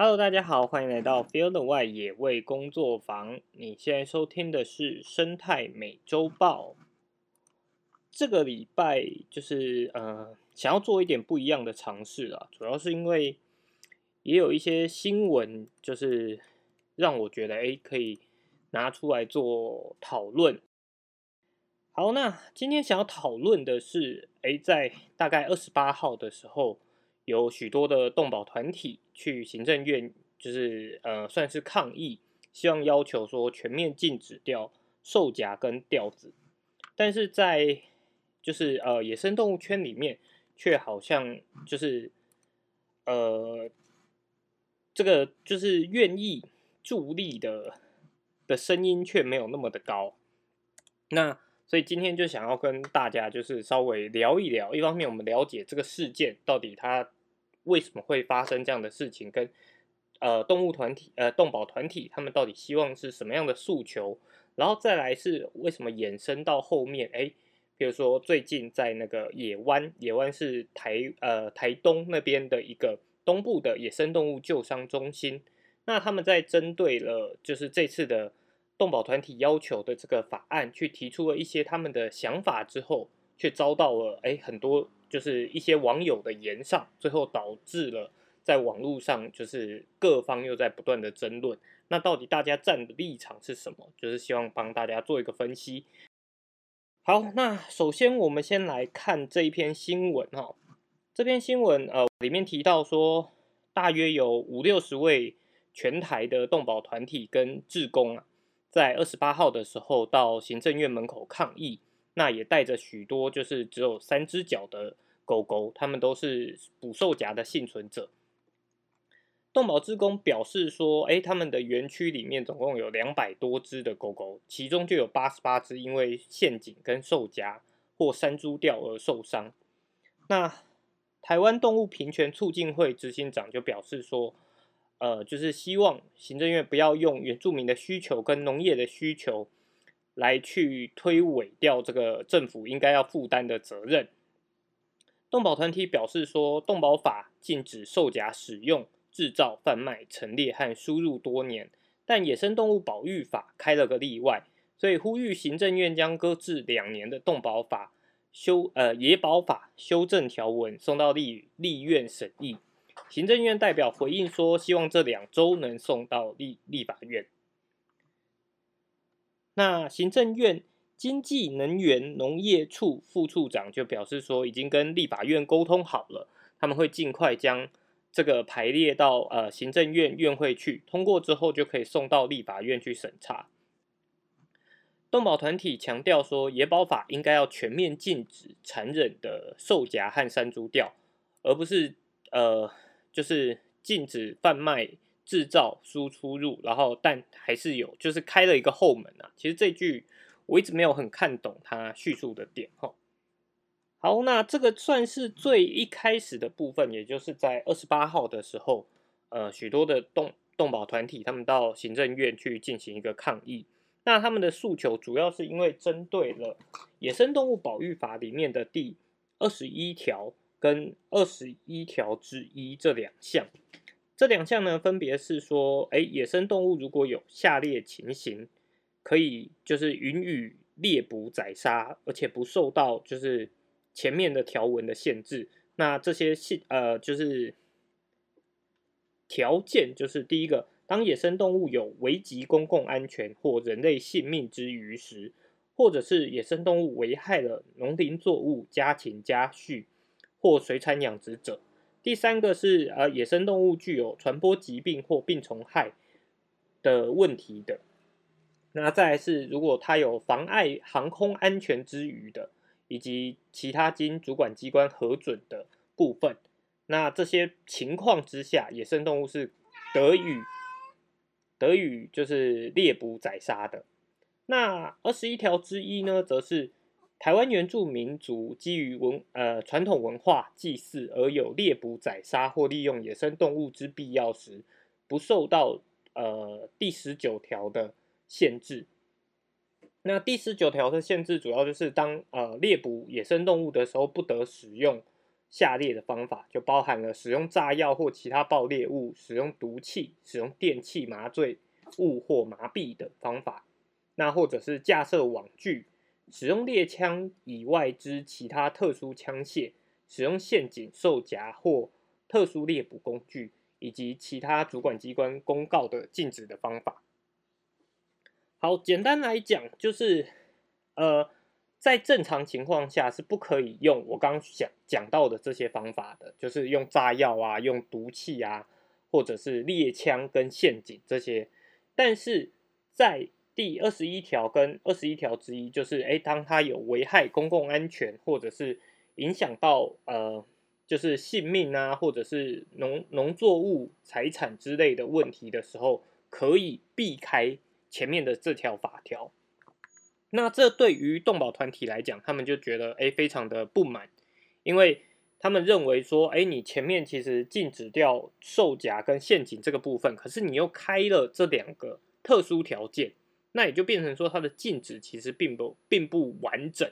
Hello，大家好，欢迎来到 Field 外野味工作坊。你现在收听的是生态美洲豹。这个礼拜就是呃，想要做一点不一样的尝试啊，主要是因为也有一些新闻，就是让我觉得哎，可以拿出来做讨论。好，那今天想要讨论的是，哎，在大概二十八号的时候，有许多的动保团体去行政院，就是呃，算是抗议，希望要求说全面禁止掉兽夹跟吊子，但是在就是呃野生动物圈里面，却好像就是呃这个就是愿意助力的的声音却没有那么的高，那。所以今天就想要跟大家就是稍微聊一聊，一方面我们了解这个事件到底它为什么会发生这样的事情，跟呃动物团体呃动保团体他们到底希望是什么样的诉求，然后再来是为什么衍生到后面，哎，比如说最近在那个野湾，野湾是台呃台东那边的一个东部的野生动物救伤中心，那他们在针对了就是这次的。动保团体要求的这个法案，去提出了一些他们的想法之后，却遭到了哎很多就是一些网友的言上，最后导致了在网络上就是各方又在不断的争论。那到底大家站的立场是什么？就是希望帮大家做一个分析。好，那首先我们先来看这一篇新闻哈。这篇新闻呃里面提到说，大约有五六十位全台的动保团体跟志工啊。在二十八号的时候到行政院门口抗议，那也带着许多就是只有三只脚的狗狗，他们都是捕兽夹的幸存者。动保志工表示说，哎，他们的园区里面总共有两百多只的狗狗，其中就有八十八只因为陷阱跟兽夹或山猪吊而受伤。那台湾动物平权促进会执行长就表示说。呃，就是希望行政院不要用原住民的需求跟农业的需求来去推诿掉这个政府应该要负担的责任。动保团体表示说，动保法禁止售假使用、制造、贩卖、陈列和输入多年，但野生动物保育法开了个例外，所以呼吁行政院将搁置两年的动保法修呃野保法修正条文送到立立院审议。行政院代表回应说，希望这两周能送到立立法院。那行政院经济能源农业处副处长就表示说，已经跟立法院沟通好了，他们会尽快将这个排列到呃行政院院会去，通过之后就可以送到立法院去审查。动保团体强调说，野保法应该要全面禁止残忍的兽夹和山猪钓，而不是呃。就是禁止贩卖、制造、输出入，然后但还是有，就是开了一个后门啊。其实这句我一直没有很看懂他叙述的点哈。好，那这个算是最一开始的部分，也就是在二十八号的时候，呃，许多的动动保团体他们到行政院去进行一个抗议。那他们的诉求主要是因为针对了《野生动物保育法》里面的第二十一条。跟二十一条之一这两项，这两项呢，分别是说，哎，野生动物如果有下列情形，可以就是允予猎捕宰杀，而且不受到就是前面的条文的限制。那这些限呃就是条件，就是第一个，当野生动物有危及公共安全或人类性命之余时，或者是野生动物危害了农林作物家禽家畜。或水产养殖者，第三个是呃野生动物具有传播疾病或病虫害的问题的，那再是如果它有妨碍航空安全之余的，以及其他经主管机关核准的部分，那这些情况之下，野生动物是得予得予就是猎捕宰杀的。那二十一条之一呢，则是。台湾原住民族基于文呃传统文化祭祀而有猎捕宰杀或利用野生动物之必要时，不受到呃第十九条的限制。那第十九条的限制主要就是当呃猎捕野生动物的时候，不得使用下列的方法，就包含了使用炸药或其他爆裂物、使用毒气、使用电气麻醉物或麻痹等方法。那或者是架设网具、使用猎枪以外之其他特殊枪械、使用陷阱、兽夹或特殊猎捕工具，以及其他主管机关公告的禁止的方法。好，简单来讲，就是呃。在正常情况下是不可以用我刚刚讲讲到的这些方法的，就是用炸药啊、用毒气啊，或者是猎枪跟陷阱这些。但是在第二十一条跟二十一条之一，就是哎，当它有危害公共安全，或者是影响到呃，就是性命啊，或者是农农作物财产之类的问题的时候，可以避开前面的这条法条。那这对于动保团体来讲，他们就觉得哎，非常的不满，因为他们认为说，哎，你前面其实禁止掉售夹跟陷阱这个部分，可是你又开了这两个特殊条件，那也就变成说它的禁止其实并不并不完整，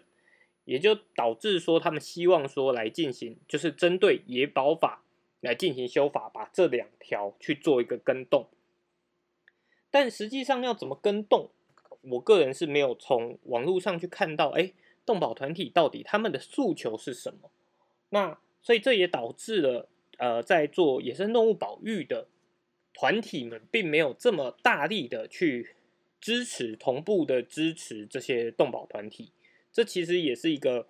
也就导致说他们希望说来进行，就是针对野保法来进行修法，把这两条去做一个跟动，但实际上要怎么跟动？我个人是没有从网络上去看到，哎，动保团体到底他们的诉求是什么？那所以这也导致了，呃，在做野生动物保育的团体们，并没有这么大力的去支持、同步的支持这些动保团体。这其实也是一个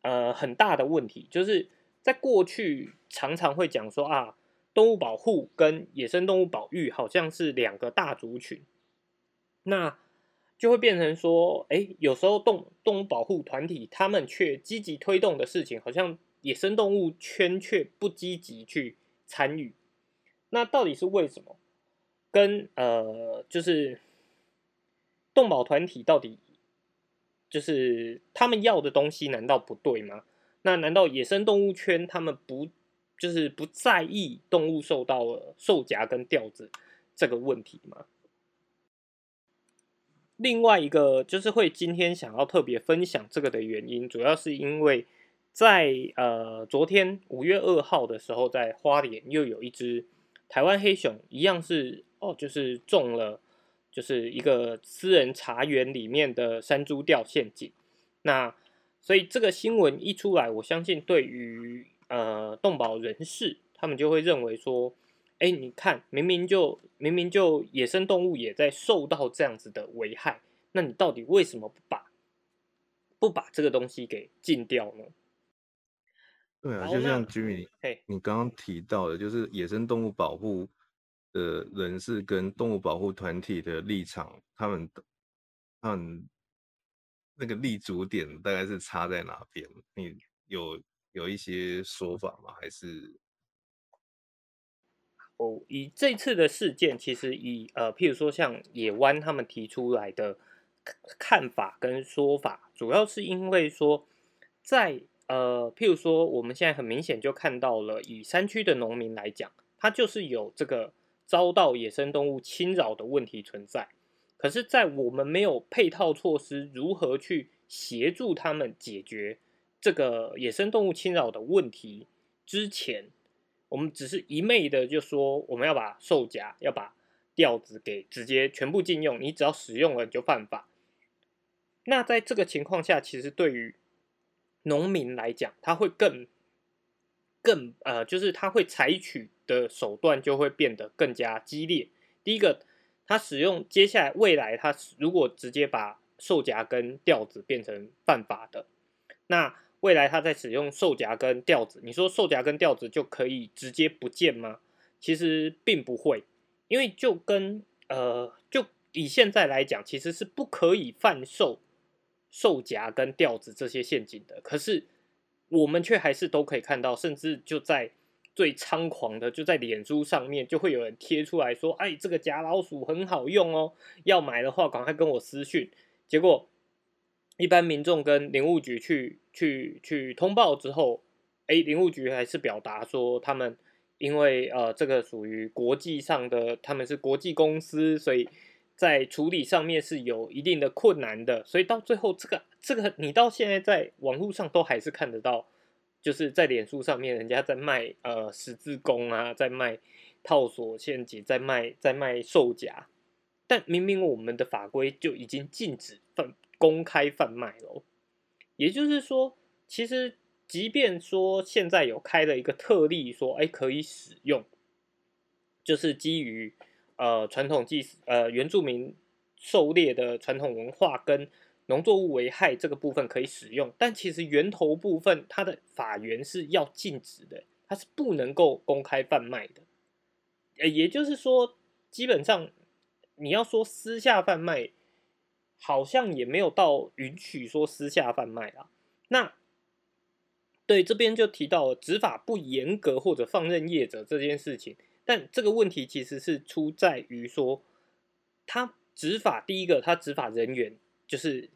呃很大的问题，就是在过去常常会讲说啊，动物保护跟野生动物保育好像是两个大族群。那就会变成说，哎，有时候动动物保护团体他们却积极推动的事情，好像野生动物圈却不积极去参与。那到底是为什么？跟呃，就是动保团体到底就是他们要的东西难道不对吗？那难道野生动物圈他们不就是不在意动物受到了受夹跟吊子这个问题吗？另外一个就是会今天想要特别分享这个的原因，主要是因为在呃昨天五月二号的时候，在花莲又有一只台湾黑熊，一样是哦，就是中了就是一个私人茶园里面的山猪钓陷阱。那所以这个新闻一出来，我相信对于呃动保人士，他们就会认为说。哎，你看，明明就明明就野生动物也在受到这样子的危害，那你到底为什么不把不把这个东西给禁掉呢？对啊，就像 Jimmy，你刚刚提到的，就是野生动物保护的人士跟动物保护团体的立场，他们他们那个立足点大概是差在哪边？你有有一些说法吗？还是？哦，以这次的事件，其实以呃，譬如说像野湾他们提出来的看法跟说法，主要是因为说，在呃，譬如说我们现在很明显就看到了，以山区的农民来讲，他就是有这个遭到野生动物侵扰的问题存在。可是，在我们没有配套措施，如何去协助他们解决这个野生动物侵扰的问题之前。我们只是一昧的就说我们要把兽夹、要把吊子给直接全部禁用，你只要使用了你就犯法。那在这个情况下，其实对于农民来讲，他会更更呃，就是他会采取的手段就会变得更加激烈。第一个，他使用接下来未来，他如果直接把兽夹跟吊子变成犯法的，那。未来他在使用兽夹跟吊子，你说兽夹跟吊子就可以直接不见吗？其实并不会，因为就跟呃，就以现在来讲，其实是不可以贩售兽夹跟吊子这些陷阱的。可是我们却还是都可以看到，甚至就在最猖狂的，就在脸书上面就会有人贴出来说：“哎，这个假老鼠很好用哦，要买的话赶快跟我私讯。”结果。一般民众跟林务局去去去通报之后，哎，林务局还是表达说他们因为呃这个属于国际上的，他们是国际公司，所以在处理上面是有一定的困难的，所以到最后这个这个你到现在在网络上都还是看得到，就是在脸书上面，人家在卖呃十字弓啊，在卖套索陷阱，在卖在卖兽夹，但明明我们的法规就已经禁止贩公开贩卖了。也就是说，其实即便说现在有开了一个特例，说哎可以使用，就是基于呃传统祭呃原住民狩猎的传统文化跟农作物危害这个部分可以使用，但其实源头部分它的法源是要禁止的，它是不能够公开贩卖的。呃，也就是说，基本上你要说私下贩卖。好像也没有到允许说私下贩卖啊。那对这边就提到执法不严格或者放任业者这件事情，但这个问题其实是出在于说，他执法第一个，他执法人员就是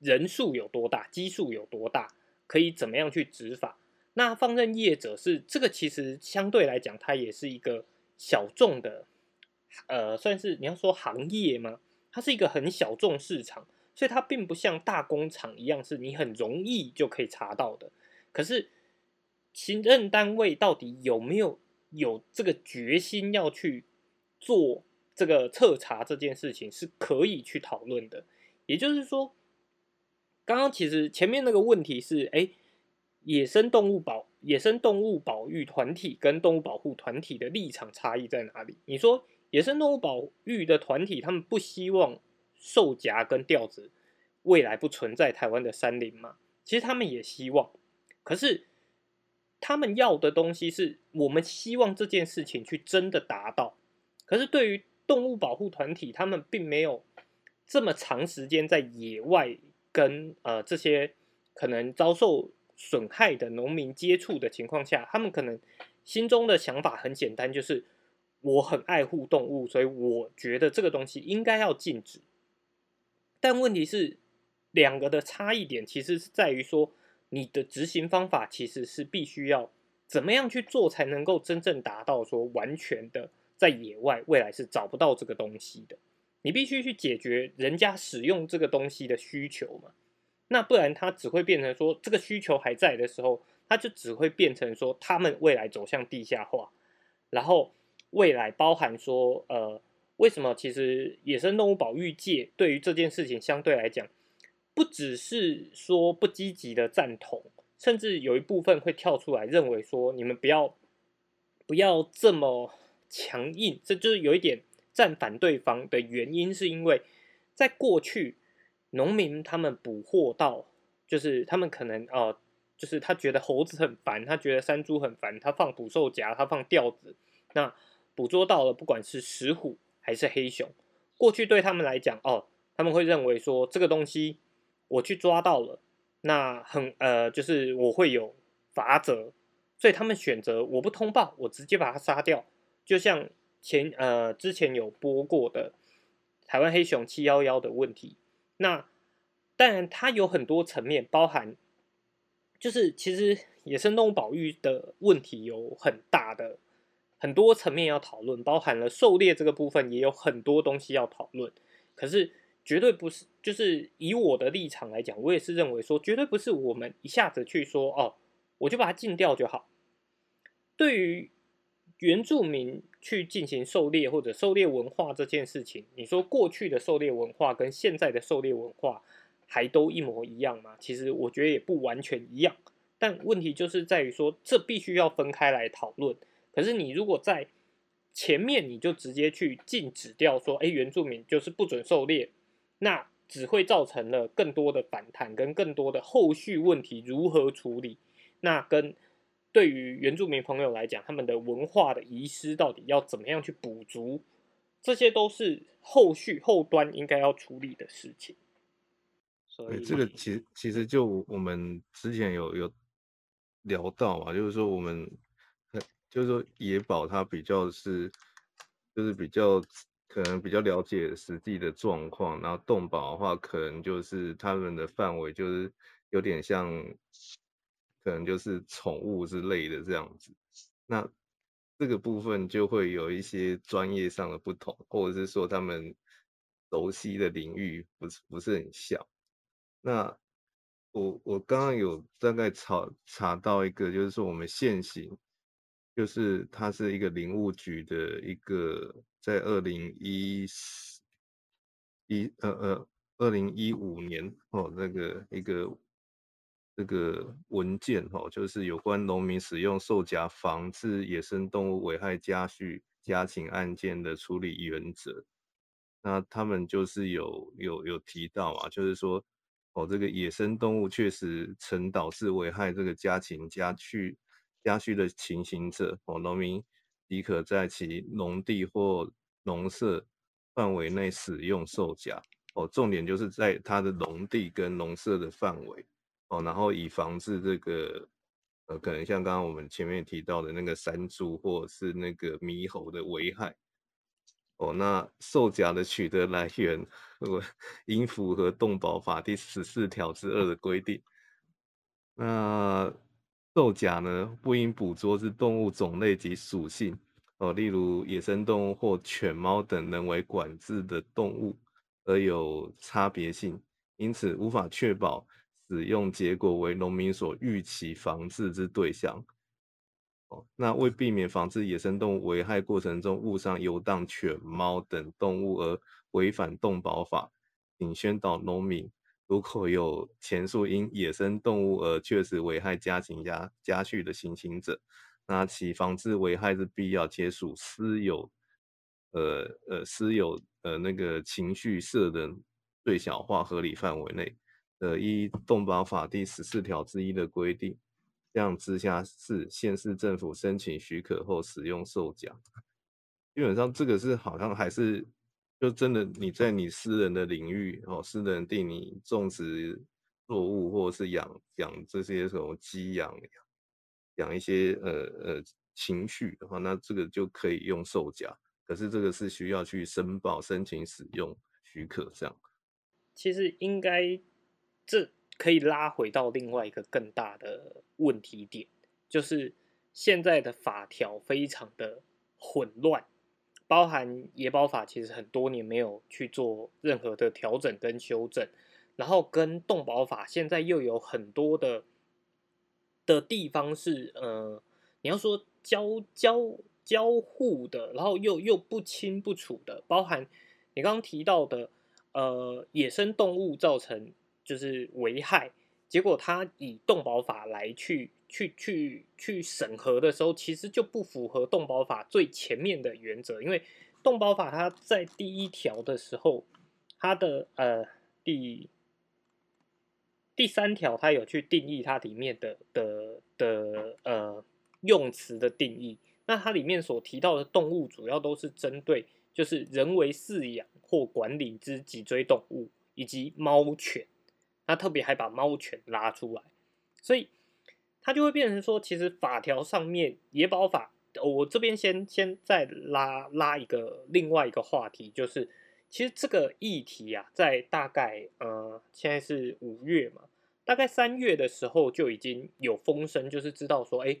人数有多大，基数有多大，可以怎么样去执法？那放任业者是这个，其实相对来讲，它也是一个小众的，呃，算是你要说行业吗？它是一个很小众市场，所以它并不像大工厂一样，是你很容易就可以查到的。可是行政单位到底有没有有这个决心要去做这个彻查这件事情，是可以去讨论的。也就是说，刚刚其实前面那个问题是：哎，野生动物保野生动物保育团体跟动物保护团体的立场差异在哪里？你说？野生动物保育的团体，他们不希望兽夹跟吊子未来不存在台湾的山林嘛？其实他们也希望，可是他们要的东西是我们希望这件事情去真的达到。可是对于动物保护团体，他们并没有这么长时间在野外跟呃这些可能遭受损害的农民接触的情况下，他们可能心中的想法很简单，就是。我很爱护动物，所以我觉得这个东西应该要禁止。但问题是，两个的差异点其实是在于说，你的执行方法其实是必须要怎么样去做，才能够真正达到说完全的在野外未来是找不到这个东西的。你必须去解决人家使用这个东西的需求嘛？那不然它只会变成说，这个需求还在的时候，它就只会变成说，他们未来走向地下化，然后。未来包含说，呃，为什么其实野生动物保育界对于这件事情相对来讲，不只是说不积极的赞同，甚至有一部分会跳出来认为说，你们不要不要这么强硬，这就是有一点站反对方的原因，是因为在过去农民他们捕获到，就是他们可能呃，就是他觉得猴子很烦，他觉得山猪很烦，他放捕兽夹，他放吊子，那。捕捉到了，不管是石虎还是黑熊，过去对他们来讲，哦，他们会认为说这个东西我去抓到了，那很呃，就是我会有罚则，所以他们选择我不通报，我直接把它杀掉。就像前呃之前有播过的台湾黑熊七幺幺的问题，那但它有很多层面，包含就是其实野生动物保育的问题有很大的。很多层面要讨论，包含了狩猎这个部分，也有很多东西要讨论。可是绝对不是，就是以我的立场来讲，我也是认为说，绝对不是我们一下子去说哦，我就把它禁掉就好。对于原住民去进行狩猎或者狩猎文化这件事情，你说过去的狩猎文化跟现在的狩猎文化还都一模一样吗？其实我觉得也不完全一样。但问题就是在于说，这必须要分开来讨论。可是你如果在前面你就直接去禁止掉说，哎，原住民就是不准狩猎，那只会造成了更多的反弹跟更多的后续问题如何处理？那跟对于原住民朋友来讲，他们的文化的遗失到底要怎么样去补足？这些都是后续后端应该要处理的事情。所以这个其实其实就我们之前有有聊到嘛，就是说我们。就是说，野保它比较是，就是比较可能比较了解实际的状况，然后动保的话，可能就是他们的范围就是有点像，可能就是宠物之类的这样子。那这个部分就会有一些专业上的不同，或者是说他们熟悉的领域不是不是很像。那我我刚刚有大概查查到一个，就是说我们现行，就是它是一个林务局的一个，在二零一一呃呃二零一五年哦，那个一个这个文件哈，就是有关农民使用兽夹防治野生动物危害家畜家禽案件的处理原则。那他们就是有有有提到啊，就是说。哦，这个野生动物确实曾导致危害这个家禽、家畜、家畜的情形者，哦，农民即可在其农地或农舍范围内使用兽夹。哦，重点就是在它的农地跟农舍的范围，哦，然后以防止这个，呃，可能像刚刚我们前面提到的那个山猪或者是那个猕猴的危害。哦，那兽夹的取得来源，我应符合动保法第十四条之二的规定。那兽甲呢，不应捕捉之动物种类及属性，哦，例如野生动物或犬猫等人为管制的动物，而有差别性，因此无法确保使用结果为农民所预期防治之对象。哦，那为避免防治野生动物危害过程中误伤游荡犬猫等动物而违反动保法，请宣导农民，如果有前述因野生动物而确实危害家禽家家畜的行刑者，那其防治危害之必要皆属私有，呃呃私有呃那个情绪设的最小化合理范围内，呃依动保法第十四条之一的规定。向直辖市县市政府申请许可后使用兽奖，基本上这个是好像还是就真的你在你私人的领域哦，私人地你种植作物或者是养养这些什么鸡养养一些呃呃情绪的话，那这个就可以用售价，可是这个是需要去申报申请使用许可这样。其实应该这。可以拉回到另外一个更大的问题点，就是现在的法条非常的混乱，包含野保法其实很多年没有去做任何的调整跟修正，然后跟动保法现在又有很多的的地方是呃，你要说交交交互的，然后又又不清不楚的，包含你刚刚提到的呃野生动物造成。就是危害，结果他以动保法来去去去去审核的时候，其实就不符合动保法最前面的原则，因为动保法它在第一条的时候，它的呃第第三条它有去定义它里面的的的呃用词的定义，那它里面所提到的动物主要都是针对就是人为饲养或管理之脊椎动物以及猫犬。他特别还把猫犬拉出来，所以他就会变成说，其实法条上面野保法，我这边先先再拉拉一个另外一个话题，就是其实这个议题啊，在大概呃现在是五月嘛，大概三月的时候就已经有风声，就是知道说，哎，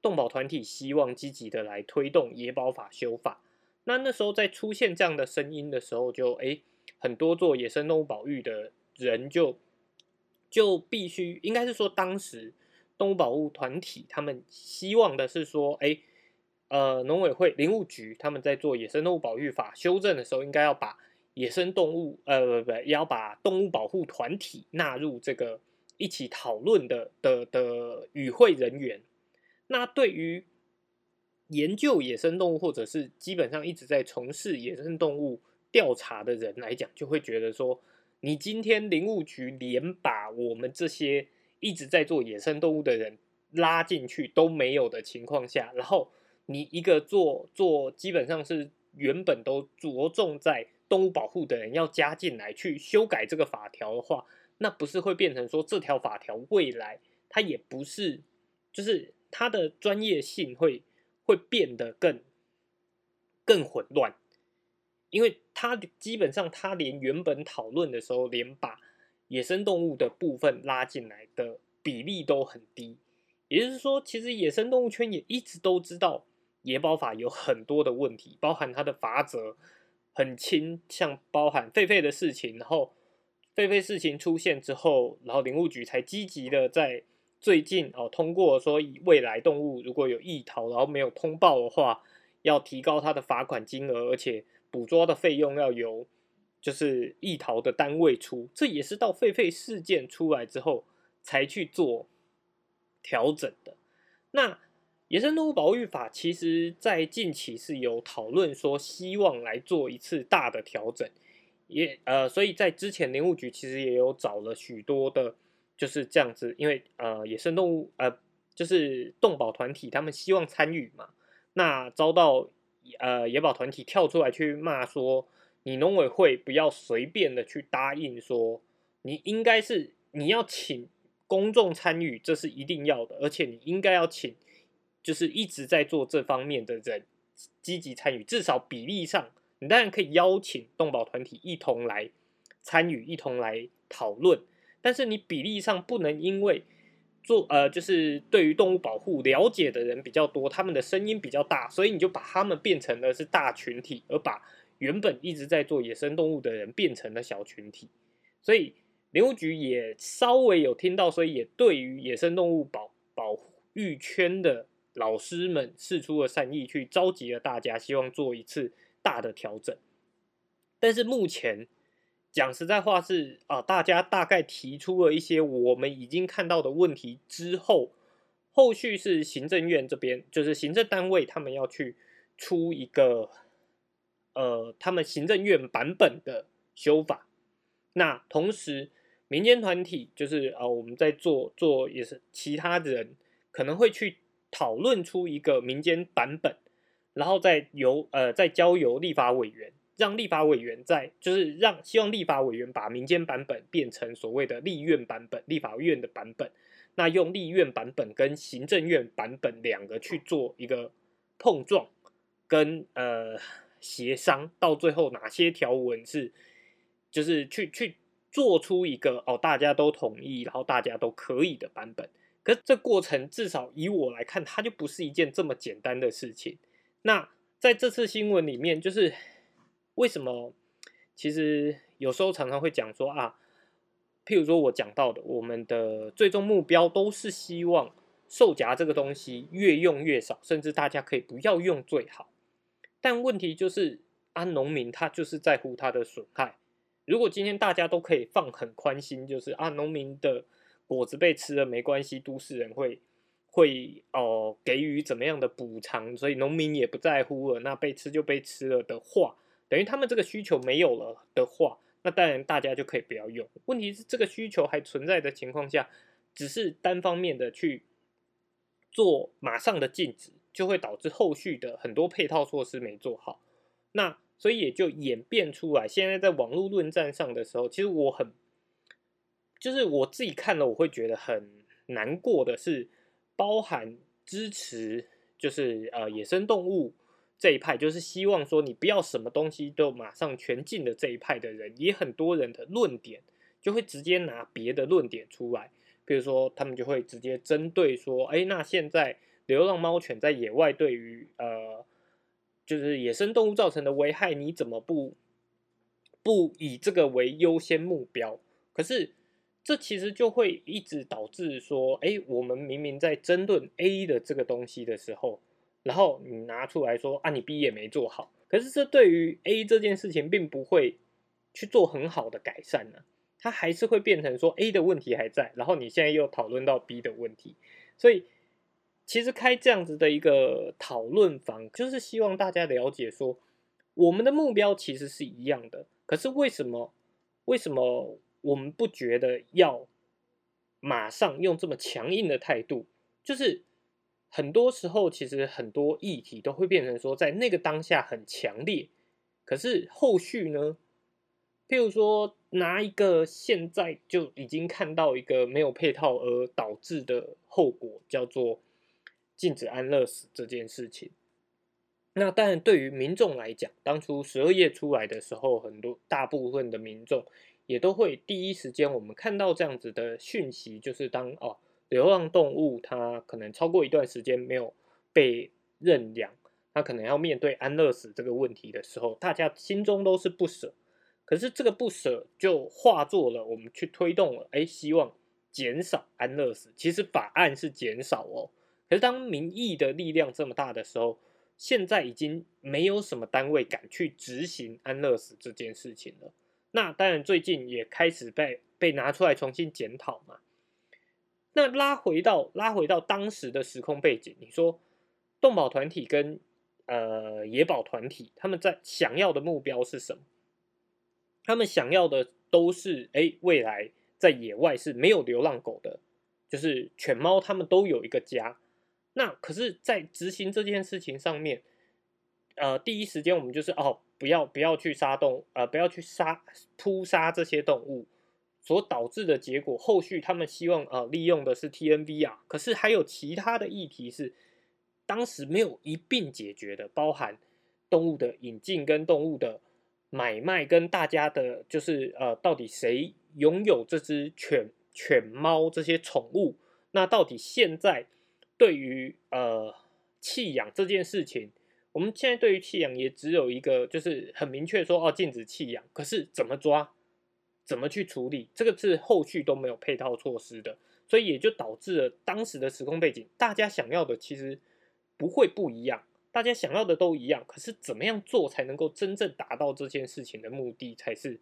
动保团体希望积极的来推动野保法修法。那那时候在出现这样的声音的时候，就哎很多做野生动物保育的人就。就必须应该是说，当时动物保护团体他们希望的是说，哎，呃，农委会林务局他们在做野生动物保育法修正的时候，应该要把野生动物，呃，不不，要把动物保护团体纳入这个一起讨论的的的与会人员。那对于研究野生动物，或者是基本上一直在从事野生动物调查的人来讲，就会觉得说。你今天林务局连把我们这些一直在做野生动物的人拉进去都没有的情况下，然后你一个做做基本上是原本都着重在动物保护的人要加进来去修改这个法条的话，那不是会变成说这条法条未来它也不是，就是它的专业性会会变得更更混乱。因为他基本上，他连原本讨论的时候，连把野生动物的部分拉进来的比例都很低。也就是说，其实野生动物圈也一直都知道野保法有很多的问题，包含它的法则很轻，像包含狒狒的事情，然后狒狒事情出现之后，然后林务局才积极的在最近哦通过说，未来动物如果有异逃，然后没有通报的话，要提高它的罚款金额，而且捕捉的费用要由就是异逃的单位出。这也是到狒狒事件出来之后才去做调整的。那野生动物保育法其实在近期是有讨论说，希望来做一次大的调整。也呃，所以在之前林务局其实也有找了许多的，就是这样子，因为呃野生动物呃就是动保团体他们希望参与嘛，那遭到呃野保团体跳出来去骂说，你农委会不要随便的去答应说，你应该是你要请公众参与，这是一定要的，而且你应该要请就是一直在做这方面的人积极参与，至少比例上。你当然可以邀请动保团体一同来参与，一同来讨论，但是你比例上不能因为做呃，就是对于动物保护了解的人比较多，他们的声音比较大，所以你就把他们变成了是大群体，而把原本一直在做野生动物的人变成了小群体。所以林务局也稍微有听到，所以也对于野生动物保保育圈的老师们示出了善意，去召集了大家，希望做一次。大的调整，但是目前讲实在话是啊，大家大概提出了一些我们已经看到的问题之后，后续是行政院这边，就是行政单位他们要去出一个呃，他们行政院版本的修法。那同时民间团体就是啊，我们在做做也是其他人可能会去讨论出一个民间版本。然后再由呃再交由立法委员，让立法委员在就是让希望立法委员把民间版本变成所谓的立院版本，立法院的版本，那用立院版本跟行政院版本两个去做一个碰撞跟呃协商，到最后哪些条文是就是去去做出一个哦大家都同意，然后大家都可以的版本。可是这过程至少以我来看，它就不是一件这么简单的事情。那在这次新闻里面，就是为什么？其实有时候常常会讲说啊，譬如说我讲到的，我们的最终目标都是希望售夹这个东西越用越少，甚至大家可以不要用最好。但问题就是，啊，农民他就是在乎他的损害。如果今天大家都可以放很宽心，就是啊，农民的果子被吃了没关系，都市人会。会哦给予怎么样的补偿，所以农民也不在乎了。那被吃就被吃了的话，等于他们这个需求没有了的话，那当然大家就可以不要用。问题是这个需求还存在的情况下，只是单方面的去做马上的禁止，就会导致后续的很多配套措施没做好。那所以也就演变出来，现在在网络论战上的时候，其实我很就是我自己看了，我会觉得很难过的是。包含支持，就是呃野生动物这一派，就是希望说你不要什么东西都马上全禁的这一派的人，也很多人的论点就会直接拿别的论点出来，比如说他们就会直接针对说，哎，那现在流浪猫犬在野外对于呃就是野生动物造成的危害，你怎么不不以这个为优先目标？可是。这其实就会一直导致说，哎，我们明明在争论 A 的这个东西的时候，然后你拿出来说啊，你 B 也没做好，可是这对于 A 这件事情并不会去做很好的改善呢，它还是会变成说 A 的问题还在，然后你现在又讨论到 B 的问题，所以其实开这样子的一个讨论房，就是希望大家了解说，我们的目标其实是一样的，可是为什么？为什么？我们不觉得要马上用这么强硬的态度，就是很多时候其实很多议题都会变成说，在那个当下很强烈，可是后续呢？譬如说拿一个现在就已经看到一个没有配套而导致的后果，叫做禁止安乐死这件事情。那当然，对于民众来讲，当初十二月出来的时候，很多大部分的民众。也都会第一时间，我们看到这样子的讯息，就是当哦，流浪动物它可能超过一段时间没有被认养，它可能要面对安乐死这个问题的时候，大家心中都是不舍。可是这个不舍就化作了我们去推动了，哎，希望减少安乐死。其实法案是减少哦，可是当民意的力量这么大的时候，现在已经没有什么单位敢去执行安乐死这件事情了。那当然最近也开始被被拿出来重新检讨嘛。那拉回到拉回到当时的时空背景，你说动保团体跟呃野保团体他们在想要的目标是什么？他们想要的都是，哎，未来在野外是没有流浪狗的，就是犬猫，他们都有一个家。那可是，在执行这件事情上面，呃，第一时间我们就是哦，不要不要去杀动，呃，不要去杀扑杀这些动物，所导致的结果，后续他们希望啊，利用的是 TNV 啊，可是还有其他的议题是当时没有一并解决的，包含动物的引进跟动物的。买卖跟大家的，就是呃，到底谁拥有这只犬、犬猫这些宠物？那到底现在对于呃弃养这件事情，我们现在对于弃养也只有一个，就是很明确说哦，禁止弃养。可是怎么抓，怎么去处理，这个是后续都没有配套措施的，所以也就导致了当时的时空背景，大家想要的其实不会不一样。大家想要的都一样，可是怎么样做才能够真正达到这件事情的目的，才是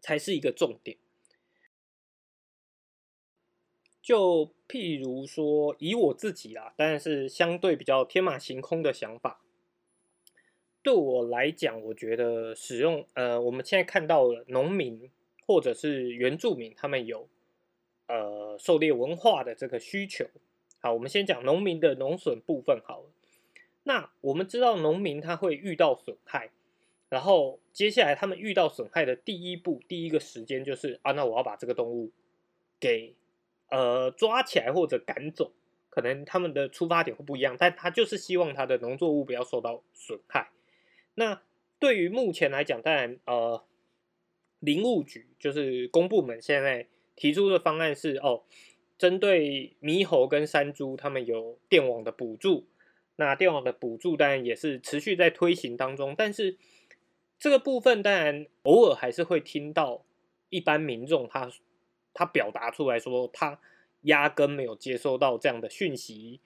才是一个重点。就譬如说，以我自己啦，当然是相对比较天马行空的想法。对我来讲，我觉得使用呃，我们现在看到了农民或者是原住民，他们有呃狩猎文化的这个需求。好，我们先讲农民的农损部分好了。那我们知道农民他会遇到损害，然后接下来他们遇到损害的第一步，第一个时间就是啊，那我要把这个动物给呃抓起来或者赶走，可能他们的出发点会不一样，但他就是希望他的农作物不要受到损害。那对于目前来讲，当然呃，林务局就是公部门现在提出的方案是哦，针对猕猴跟山猪，他们有电网的补助。那电网的补助当然也是持续在推行当中，但是这个部分当然偶尔还是会听到一般民众他他表达出来说他压根没有接收到这样的讯息，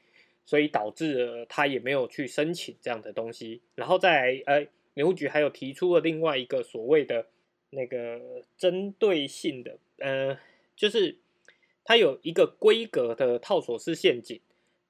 所以导致了他也没有去申请这样的东西。然后再来呃，牛务局还有提出了另外一个所谓的那个针对性的，呃，就是它有一个规格的套索式陷阱。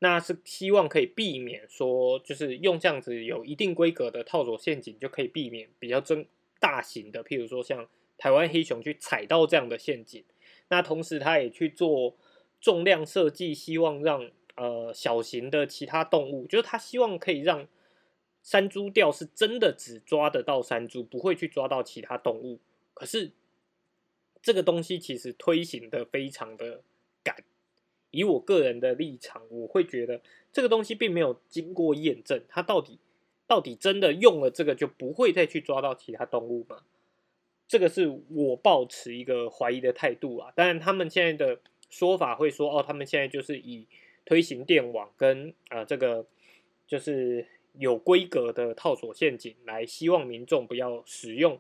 那是希望可以避免说，就是用这样子有一定规格的套索陷阱，就可以避免比较真大型的，譬如说像台湾黑熊去踩到这样的陷阱。那同时，它也去做重量设计，希望让呃小型的其他动物，就是它希望可以让山猪钓是真的只抓得到山猪，不会去抓到其他动物。可是这个东西其实推行的非常的赶。以我个人的立场，我会觉得这个东西并没有经过验证，它到底到底真的用了这个就不会再去抓到其他动物吗？这个是我抱持一个怀疑的态度啊。当然，他们现在的说法会说，哦，他们现在就是以推行电网跟啊这个就是有规格的套索陷阱来，希望民众不要使用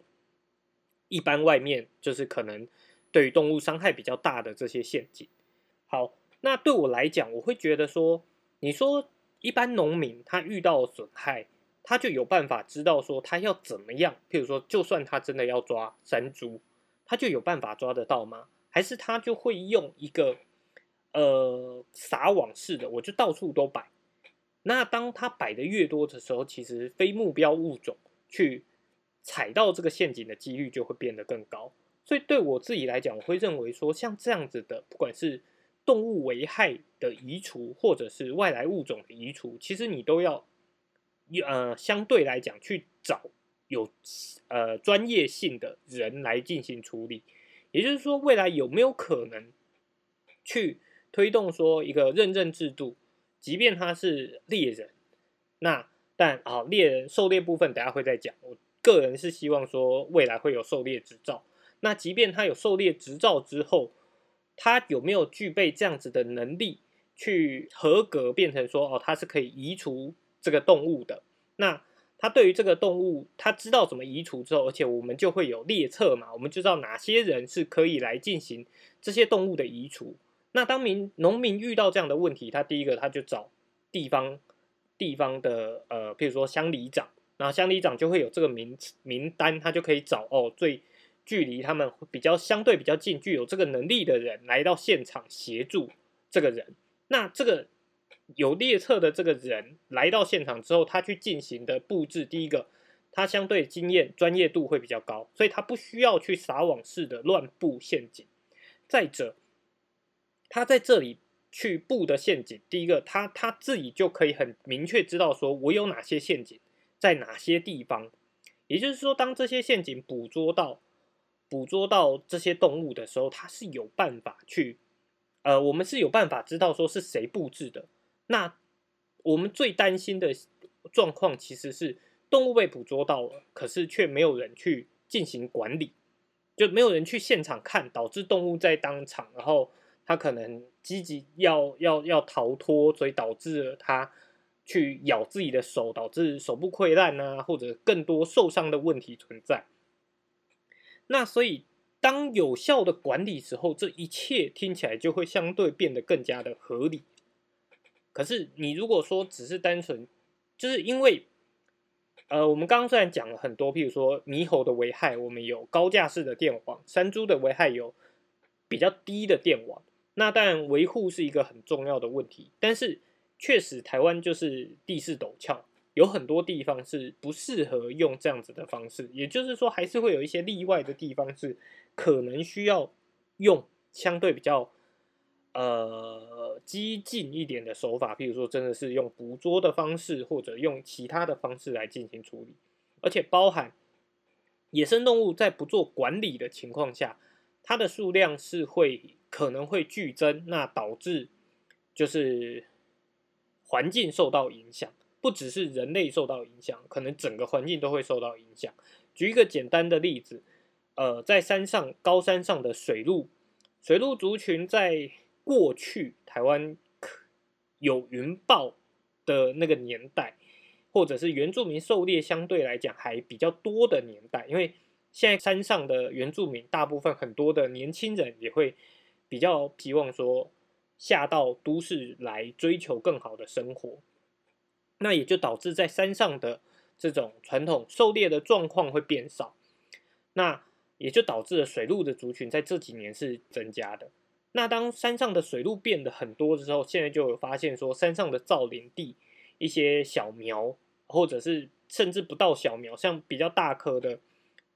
一般外面就是可能对于动物伤害比较大的这些陷阱。好。那对我来讲，我会觉得说，你说一般农民他遇到损害，他就有办法知道说他要怎么样。譬如说，就算他真的要抓山猪，他就有办法抓得到吗？还是他就会用一个呃撒网式的，我就到处都摆。那当他摆的越多的时候，其实非目标物种去踩到这个陷阱的几率就会变得更高。所以对我自己来讲，我会认为说，像这样子的，不管是动物危害的移除，或者是外来物种的移除，其实你都要，呃，相对来讲去找有呃专业性的人来进行处理。也就是说，未来有没有可能去推动说一个认证制度，即便他是猎人，那但啊猎人狩猎部分等下会再讲。我个人是希望说未来会有狩猎执照，那即便他有狩猎执照之后。他有没有具备这样子的能力去合格，变成说哦，他是可以移除这个动物的？那他对于这个动物，他知道怎么移除之后，而且我们就会有列册嘛，我们就知道哪些人是可以来进行这些动物的移除。那当民农民遇到这样的问题，他第一个他就找地方地方的呃，比如说乡里长，然后乡里长就会有这个名名单，他就可以找哦最距离他们比较相对比较近、具有这个能力的人来到现场协助这个人。那这个有列册的这个人来到现场之后，他去进行的布置，第一个他相对经验专业度会比较高，所以他不需要去撒网式的乱布陷阱。再者，他在这里去布的陷阱，第一个，他他自己就可以很明确知道说，我有哪些陷阱在哪些地方。也就是说，当这些陷阱捕捉到捕捉到这些动物的时候，它是有办法去，呃，我们是有办法知道说是谁布置的。那我们最担心的状况其实是动物被捕捉到了，可是却没有人去进行管理，就没有人去现场看，导致动物在当场，然后。它可能积极要要要逃脱，所以导致了它去咬自己的手，导致手部溃烂啊，或者更多受伤的问题存在。那所以当有效的管理时候，这一切听起来就会相对变得更加的合理。可是你如果说只是单纯，就是因为呃，我们刚刚虽然讲了很多，譬如说猕猴的危害，我们有高架式的电网；山猪的危害有比较低的电网。那当然，维护是一个很重要的问题，但是确实台湾就是地势陡峭，有很多地方是不适合用这样子的方式。也就是说，还是会有一些例外的地方是可能需要用相对比较呃激进一点的手法，譬如说真的是用捕捉的方式，或者用其他的方式来进行处理，而且包含野生动物在不做管理的情况下，它的数量是会。可能会剧增，那导致就是环境受到影响，不只是人类受到影响，可能整个环境都会受到影响。举一个简单的例子，呃，在山上高山上的水鹿，水鹿族群在过去台湾有云豹的那个年代，或者是原住民狩猎相对来讲还比较多的年代，因为现在山上的原住民大部分很多的年轻人也会。比较希望说下到都市来追求更好的生活，那也就导致在山上的这种传统狩猎的状况会变少，那也就导致了水鹿的族群在这几年是增加的。那当山上的水鹿变得很多的时候，现在就有发现说山上的造林地一些小苗，或者是甚至不到小苗，像比较大棵的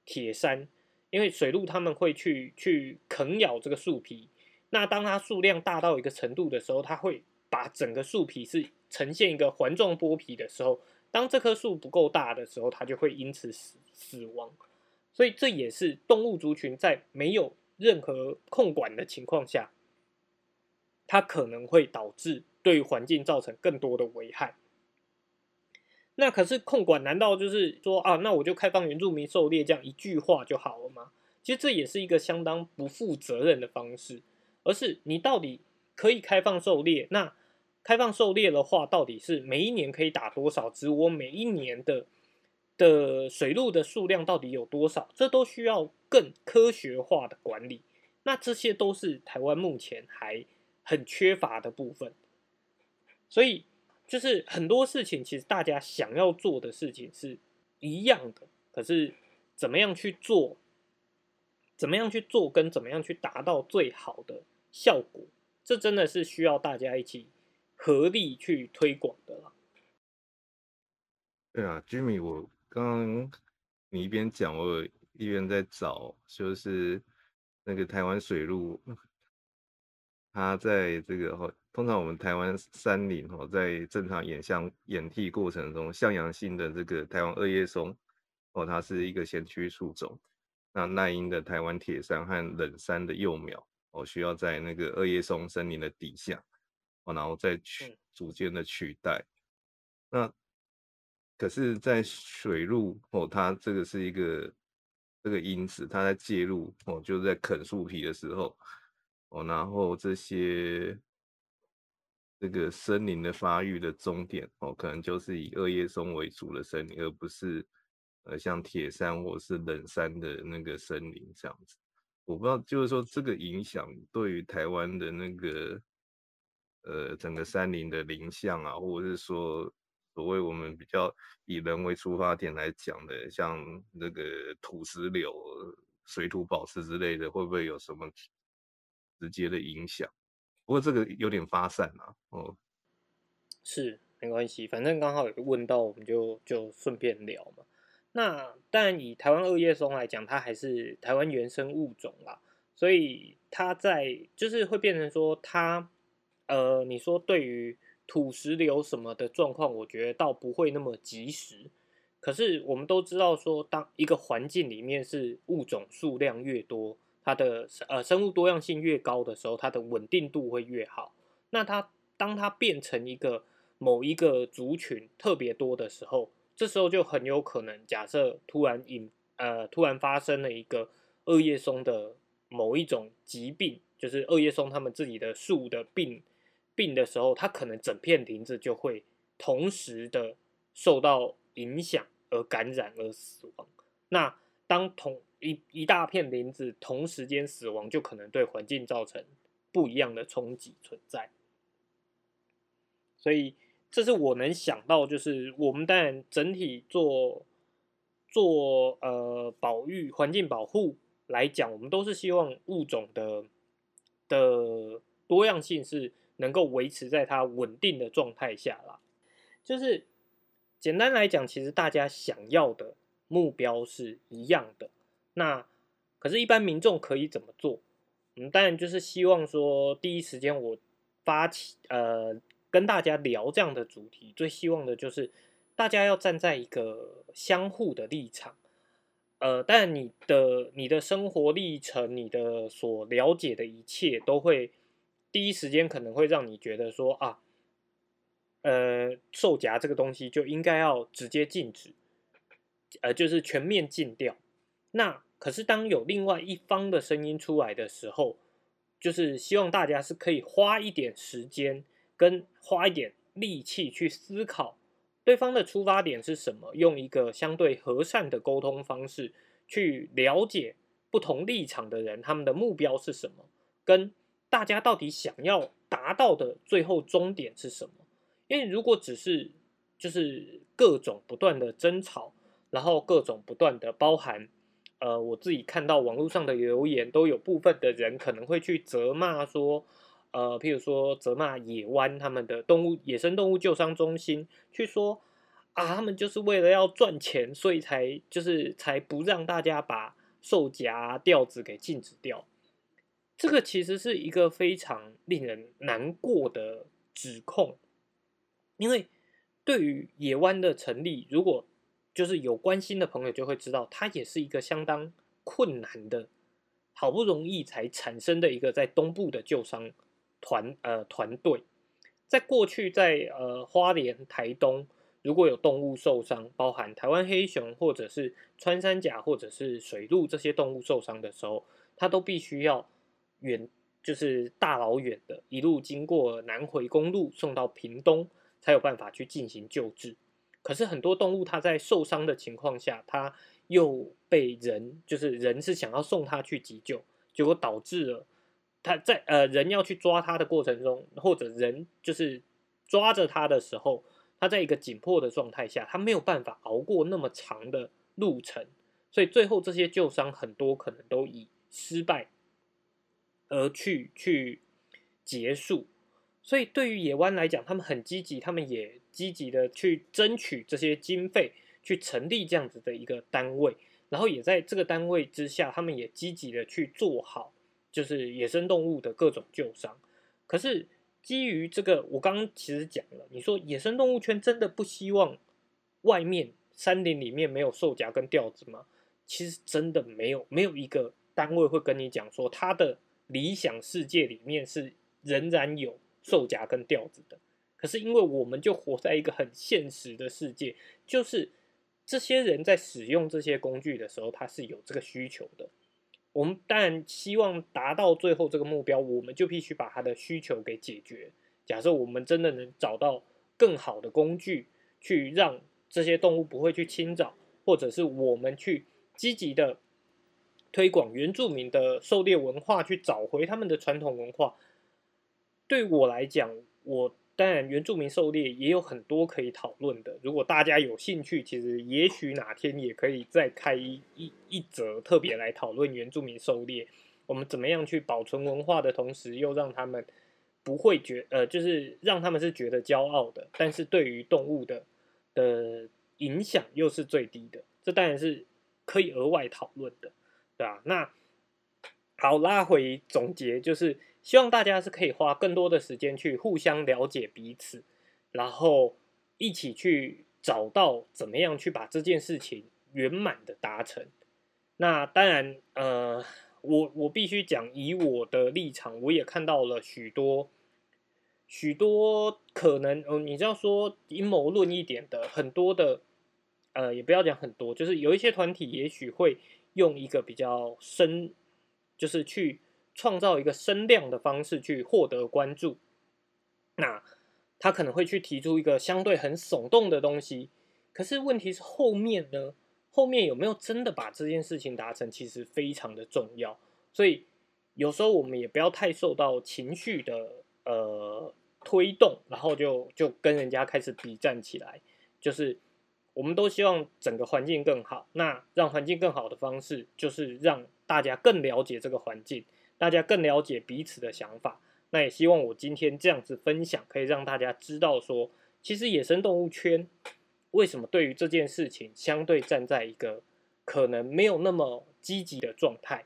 铁杉，因为水鹿他们会去去啃咬这个树皮。那当它数量大到一个程度的时候，它会把整个树皮是呈现一个环状剥皮的时候，当这棵树不够大的时候，它就会因此死死亡。所以这也是动物族群在没有任何控管的情况下，它可能会导致对环境造成更多的危害。那可是控管难道就是说啊，那我就开放原住民狩猎这样一句话就好了吗？其实这也是一个相当不负责任的方式。而是你到底可以开放狩猎？那开放狩猎的话，到底是每一年可以打多少只？我每一年的的水鹿的数量到底有多少？这都需要更科学化的管理。那这些都是台湾目前还很缺乏的部分。所以，就是很多事情，其实大家想要做的事情是一样的，可是怎么样去做？怎么样去做，跟怎么样去达到最好的？效果，这真的是需要大家一起合力去推广的了。对啊，Jimmy，我刚刚你一边讲，我一边在找，就是那个台湾水路，它在这个，通常我们台湾山林哦，在正常演向演替过程中，向阳性的这个台湾二叶松哦，它是一个先驱树种，那耐阴的台湾铁杉和冷杉的幼苗。我需要在那个二叶松森林的底下，哦，然后再取逐渐的取代。那可是，在水路哦，它这个是一个这个因子，它在介入哦，就是在啃树皮的时候哦，然后这些这个森林的发育的终点哦，可能就是以二叶松为主的森林，而不是呃像铁山或是冷山的那个森林这样子。我不知道，就是说这个影响对于台湾的那个呃整个山林的林相啊，或者是说所谓我们比较以人为出发点来讲的，像那个土石流、水土保持之类的，会不会有什么直接的影响？不过这个有点发散啊，哦，是没关系，反正刚好有问到，我们就就顺便聊嘛。那但以台湾二叶松来讲，它还是台湾原生物种啦，所以它在就是会变成说它，呃，你说对于土石流什么的状况，我觉得倒不会那么及时。可是我们都知道说，当一个环境里面是物种数量越多。它的呃生物多样性越高的时候，它的稳定度会越好。那它当它变成一个某一个族群特别多的时候，这时候就很有可能，假设突然引呃突然发生了一个二叶松的某一种疾病，就是二叶松他们自己的树的病病的时候，它可能整片林子就会同时的受到影响而感染而死亡。那当同一一大片林子同时间死亡，就可能对环境造成不一样的冲击存在。所以，这是我能想到，就是我们当然整体做做呃保育环境保护来讲，我们都是希望物种的的多样性是能够维持在它稳定的状态下啦。就是简单来讲，其实大家想要的目标是一样的。那可是，一般民众可以怎么做？嗯，当然就是希望说，第一时间我发起呃跟大家聊这样的主题，最希望的就是大家要站在一个相互的立场。呃，但你的你的生活历程，你的所了解的一切，都会第一时间可能会让你觉得说啊，呃，售夹这个东西就应该要直接禁止，呃，就是全面禁掉。那可是，当有另外一方的声音出来的时候，就是希望大家是可以花一点时间，跟花一点力气去思考对方的出发点是什么，用一个相对和善的沟通方式去了解不同立场的人他们的目标是什么，跟大家到底想要达到的最后终点是什么。因为如果只是就是各种不断的争吵，然后各种不断的包含。呃，我自己看到网络上的留言，都有部分的人可能会去责骂说，呃，譬如说责骂野湾他们的动物野生动物救伤中心，去说啊，他们就是为了要赚钱，所以才就是才不让大家把兽夹吊子给禁止掉。这个其实是一个非常令人难过的指控，因为对于野湾的成立，如果就是有关心的朋友就会知道，它也是一个相当困难的，好不容易才产生的一个在东部的救伤团呃团队。在过去，在呃花莲、台东，如果有动物受伤，包含台湾黑熊或者是穿山甲或者是水鹿这些动物受伤的时候，它都必须要远，就是大老远的一路经过南回公路送到屏东，才有办法去进行救治。可是很多动物，它在受伤的情况下，它又被人，就是人是想要送它去急救，结果导致了他在呃人要去抓它的过程中，或者人就是抓着它的时候，他在一个紧迫的状态下，他没有办法熬过那么长的路程，所以最后这些旧伤很多可能都以失败而去去结束。所以对于野湾来讲，他们很积极，他们也积极的去争取这些经费，去成立这样子的一个单位，然后也在这个单位之下，他们也积极的去做好，就是野生动物的各种救伤。可是基于这个，我刚刚其实讲了，你说野生动物圈真的不希望外面山林里面没有兽夹跟吊子吗？其实真的没有，没有一个单位会跟你讲说，他的理想世界里面是仍然有。兽夹跟吊子的，可是因为我们就活在一个很现实的世界，就是这些人在使用这些工具的时候，他是有这个需求的。我们当然希望达到最后这个目标，我们就必须把他的需求给解决，假设我们真的能找到更好的工具，去让这些动物不会去侵扰，或者是我们去积极的推广原住民的狩猎文化，去找回他们的传统文化。对我来讲，我当然原住民狩猎也有很多可以讨论的。如果大家有兴趣，其实也许哪天也可以再开一一一则特别来讨论原住民狩猎。我们怎么样去保存文化的同时，又让他们不会觉呃，就是让他们是觉得骄傲的，但是对于动物的的影响又是最低的。这当然是可以额外讨论的，对吧？那好，拉回总结就是。希望大家是可以花更多的时间去互相了解彼此，然后一起去找到怎么样去把这件事情圆满的达成。那当然，呃，我我必须讲，以我的立场，我也看到了许多许多可能，嗯，你知道说阴谋论一点的很多的，呃，也不要讲很多，就是有一些团体也许会用一个比较深，就是去。创造一个声量的方式去获得关注，那他可能会去提出一个相对很耸动的东西，可是问题是后面呢？后面有没有真的把这件事情达成，其实非常的重要。所以有时候我们也不要太受到情绪的呃推动，然后就就跟人家开始比战起来。就是我们都希望整个环境更好，那让环境更好的方式，就是让大家更了解这个环境。大家更了解彼此的想法，那也希望我今天这样子分享，可以让大家知道说，其实野生动物圈为什么对于这件事情相对站在一个可能没有那么积极的状态。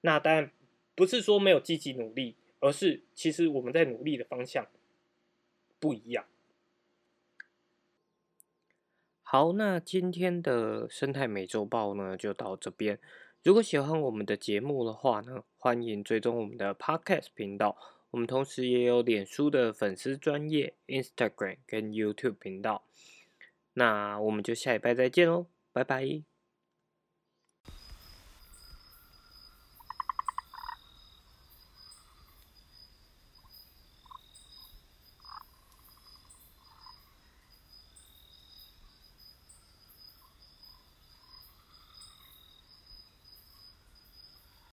那当然不是说没有积极努力，而是其实我们在努力的方向不一样。好，那今天的生态美洲豹呢，就到这边。如果喜欢我们的节目的话呢，欢迎追踪我们的 Podcast 频道。我们同时也有脸书的粉丝专业、Instagram 跟 YouTube 频道。那我们就下一拜再见喽，拜拜。